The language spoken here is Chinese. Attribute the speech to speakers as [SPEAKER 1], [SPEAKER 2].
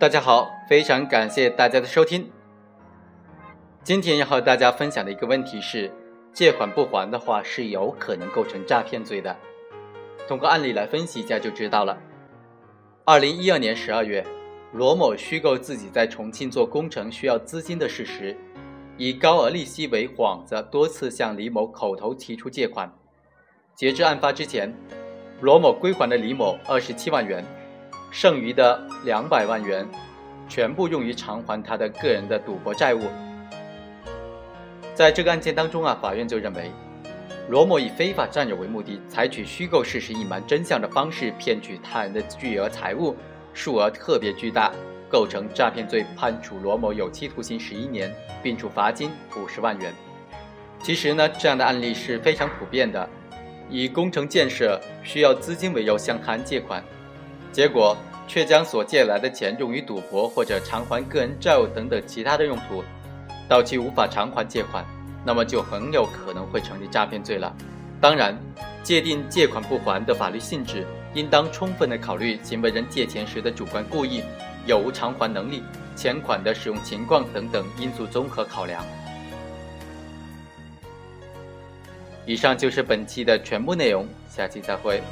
[SPEAKER 1] 大家好，非常感谢大家的收听。今天要和大家分享的一个问题是，借款不还的话是有可能构成诈骗罪的。通过案例来分析一下就知道了。二零一二年十二月，罗某虚构自己在重庆做工程需要资金的事实，以高额利息为幌子，多次向李某口头提出借款。截至案发之前，罗某归还了李某二十七万元。剩余的两百万元，全部用于偿还他的个人的赌博债务。在这个案件当中啊，法院就认为，罗某以非法占有为目的，采取虚构事实、隐瞒真相的方式骗取他人的巨额财物，数额特别巨大，构成诈骗罪，判处罗某有期徒刑十一年，并处罚金五十万元。其实呢，这样的案例是非常普遍的，以工程建设需要资金为由向他人借款。结果却将所借来的钱用于赌博或者偿还个人债务等等其他的用途，到期无法偿还借款，那么就很有可能会成立诈骗罪了。当然，界定借款不还的法律性质，应当充分的考虑行为人借钱时的主观故意、有无偿还能力、钱款的使用情况等等因素综合考量。以上就是本期的全部内容，下期再会。